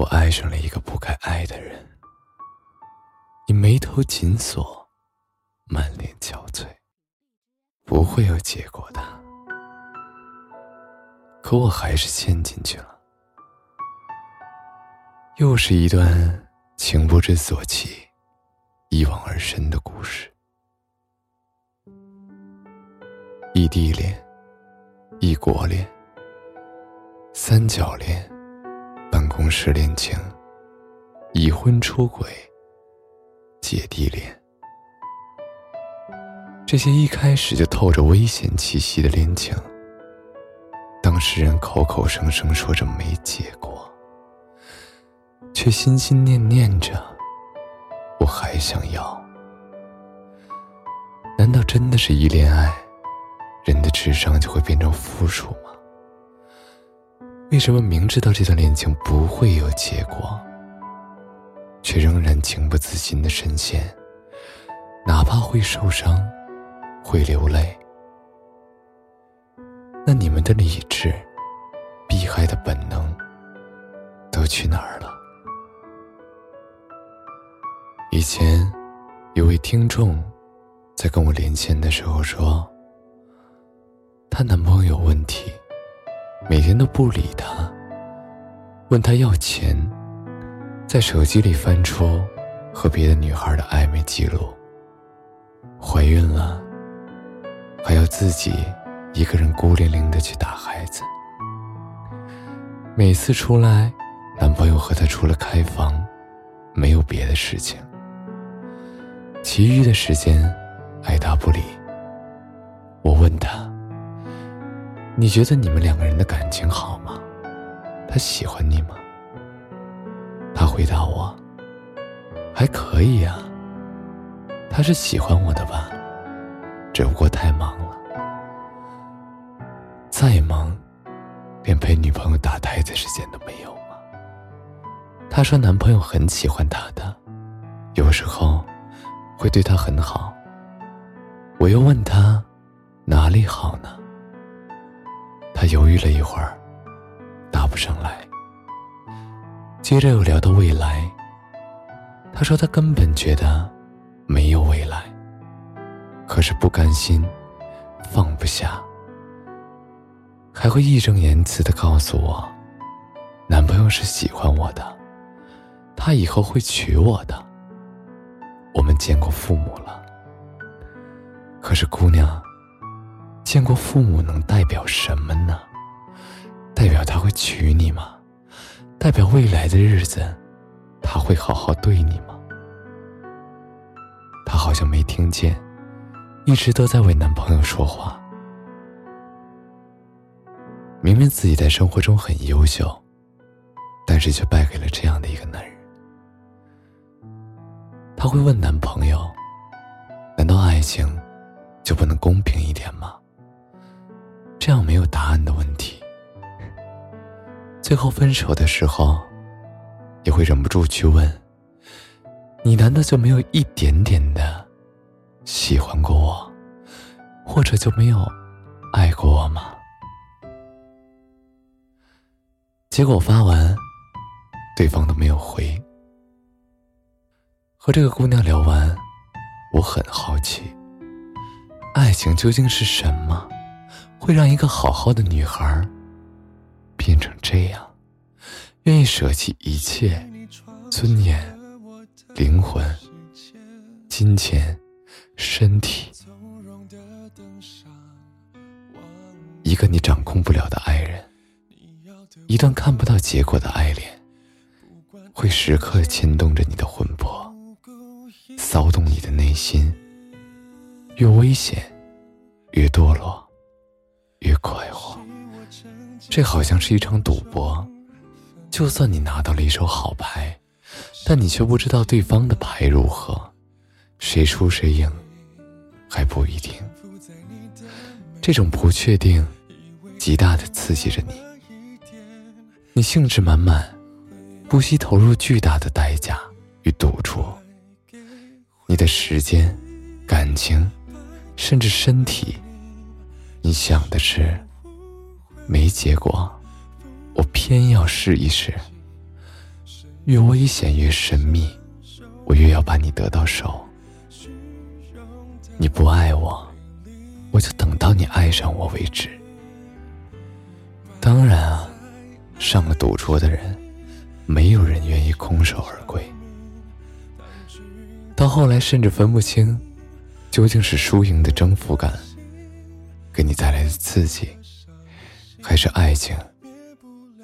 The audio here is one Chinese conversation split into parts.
我爱上了一个不该爱的人，你眉头紧锁，满脸憔悴，不会有结果的。可我还是陷进去了，又是一段情不知所起、一往而深的故事。异地恋、异国恋、三角恋、同事恋情、已婚出轨、姐弟恋，这些一开始就透着危险气息的恋情，当事人口口声声说着没结果，却心心念念着我还想要。难道真的是一恋爱？人的智商就会变成负数吗？为什么明知道这段恋情不会有结果，却仍然情不自禁的深陷？哪怕会受伤，会流泪，那你们的理智、避害的本能都去哪儿了？以前有位听众在跟我连线的时候说。她男朋友有问题，每天都不理她，问她要钱，在手机里翻出和别的女孩的暧昧记录。怀孕了，还要自己一个人孤零零的去打孩子。每次出来，男朋友和她除了开房，没有别的事情。其余的时间，爱答不理。我问他。你觉得你们两个人的感情好吗？他喜欢你吗？他回答我：“还可以呀。”他是喜欢我的吧？只不过太忙了。再忙，连陪女朋友打胎的时间都没有吗？他说男朋友很喜欢他的，有时候会对他很好。我又问他哪里好呢？他犹豫了一会儿，答不上来。接着又聊到未来，他说他根本觉得没有未来，可是不甘心，放不下，还会义正言辞的告诉我，男朋友是喜欢我的，他以后会娶我的。我们见过父母了，可是姑娘。见过父母能代表什么呢？代表他会娶你吗？代表未来的日子，他会好好对你吗？他好像没听见，一直都在为男朋友说话。明明自己在生活中很优秀，但是却败给了这样的一个男人。他会问男朋友：“难道爱情就不能公平一点吗？”这样没有答案的问题，最后分手的时候，也会忍不住去问：“你难道就没有一点点的喜欢过我，或者就没有爱过我吗？”结果发完，对方都没有回。和这个姑娘聊完，我很好奇，爱情究竟是什么？会让一个好好的女孩变成这样，愿意舍弃一切尊严、灵魂、金钱、身体，一个你掌控不了的爱人，一段看不到结果的爱恋，会时刻牵动着你的魂魄，骚动你的内心，越危险，越堕落。越快活，这好像是一场赌博。就算你拿到了一手好牌，但你却不知道对方的牌如何，谁输谁赢还不一定。这种不确定，极大的刺激着你。你兴致满满，不惜投入巨大的代价与赌注。你的时间、感情，甚至身体。你想的是没结果，我偏要试一试。越危险越神秘，我越要把你得到手。你不爱我，我就等到你爱上我为止。当然啊，上了赌桌的人，没有人愿意空手而归。到后来，甚至分不清，究竟是输赢的征服感，给你带来的刺激，还是爱情，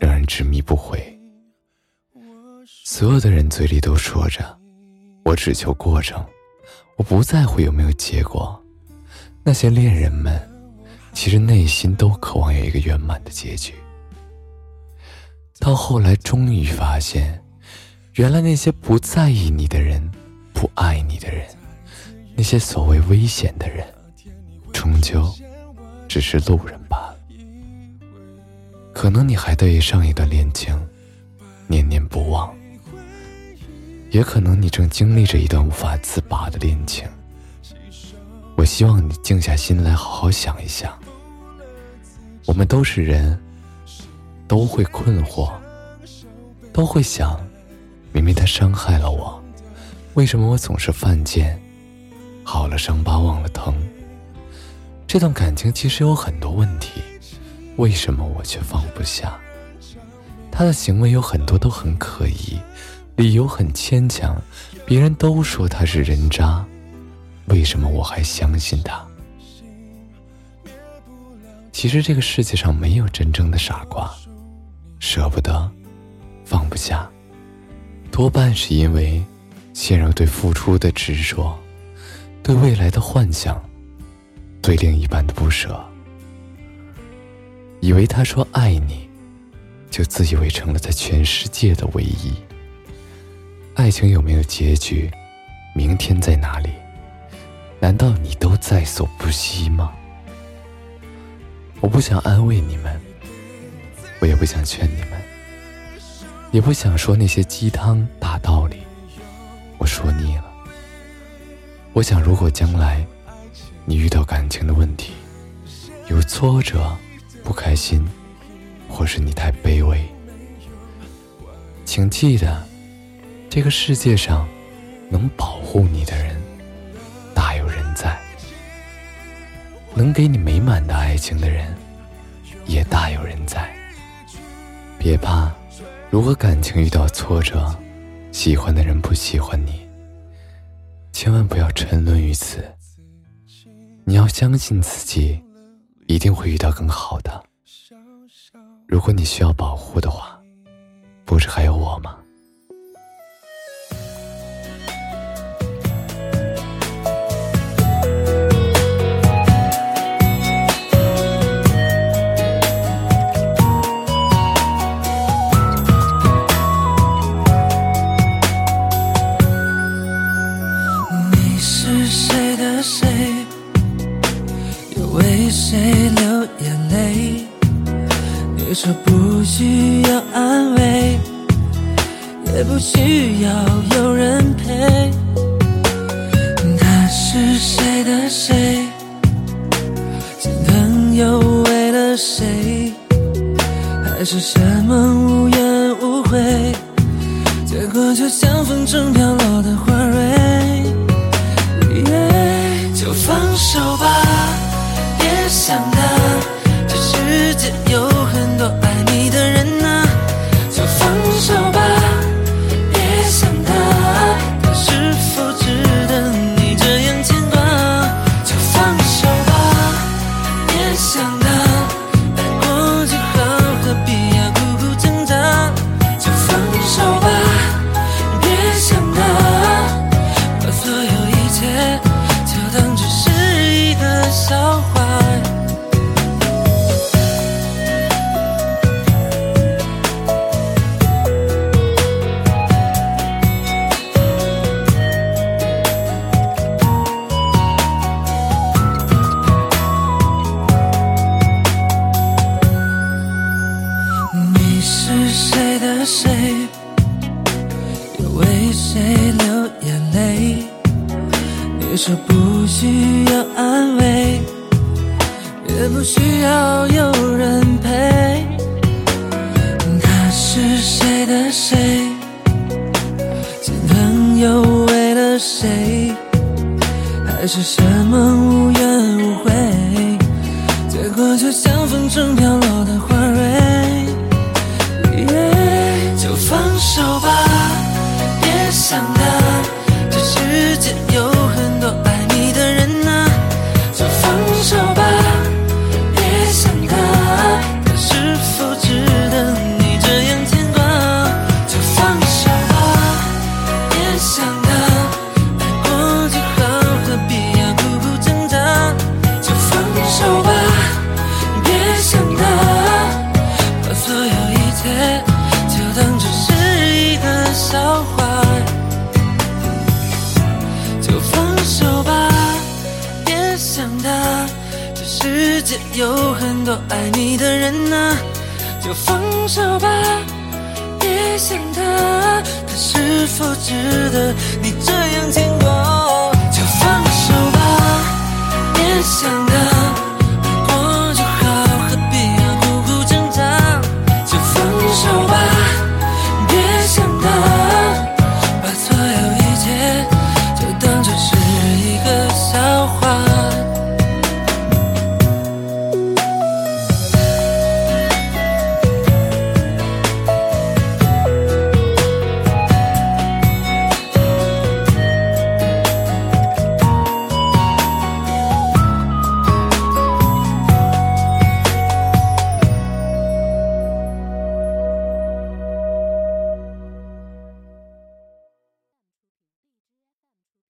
让人执迷不悔。所有的人嘴里都说着：“我只求过程，我不在乎有没有结果。”那些恋人们，其实内心都渴望有一个圆满的结局。到后来，终于发现，原来那些不在意你的人，不爱你的人，那些所谓危险的人，终究只是路人罢了。可能你还对上一段恋情念念不忘。也可能你正经历着一段无法自拔的恋情。我希望你静下心来，好好想一想。我们都是人，都会困惑，都会想：明明他伤害了我，为什么我总是犯贱？好了伤疤忘了疼。这段感情其实有很多问题，为什么我却放不下？他的行为有很多都很可疑。理由很牵强，别人都说他是人渣，为什么我还相信他？其实这个世界上没有真正的傻瓜，舍不得，放不下，多半是因为陷入对付出的执着，对未来的幻想，对另一半的不舍，以为他说爱你，就自以为成了在全世界的唯一。爱情有没有结局？明天在哪里？难道你都在所不惜吗？我不想安慰你们，我也不想劝你们，也不想说那些鸡汤大道理，我说腻了。我想，如果将来你遇到感情的问题，有挫折、不开心，或是你太卑微，请记得。这个世界上，能保护你的人大有人在；能给你美满的爱情的人也大有人在。别怕，如果感情遇到挫折，喜欢的人不喜欢你，千万不要沉沦于此。你要相信自己，一定会遇到更好的。如果你需要保护的话，不是还有我吗？也不需要有人陪。他是谁的谁？心疼又为了谁？还是什么无怨无悔？结果就像风中飘落的花蕊。就放手吧，是谁的谁心疼，又为了谁？还是什么无怨无悔？结果就像风筝飘落的花。有很多爱你的人呐，就放手吧，别想他，他是否值得你这样牵挂。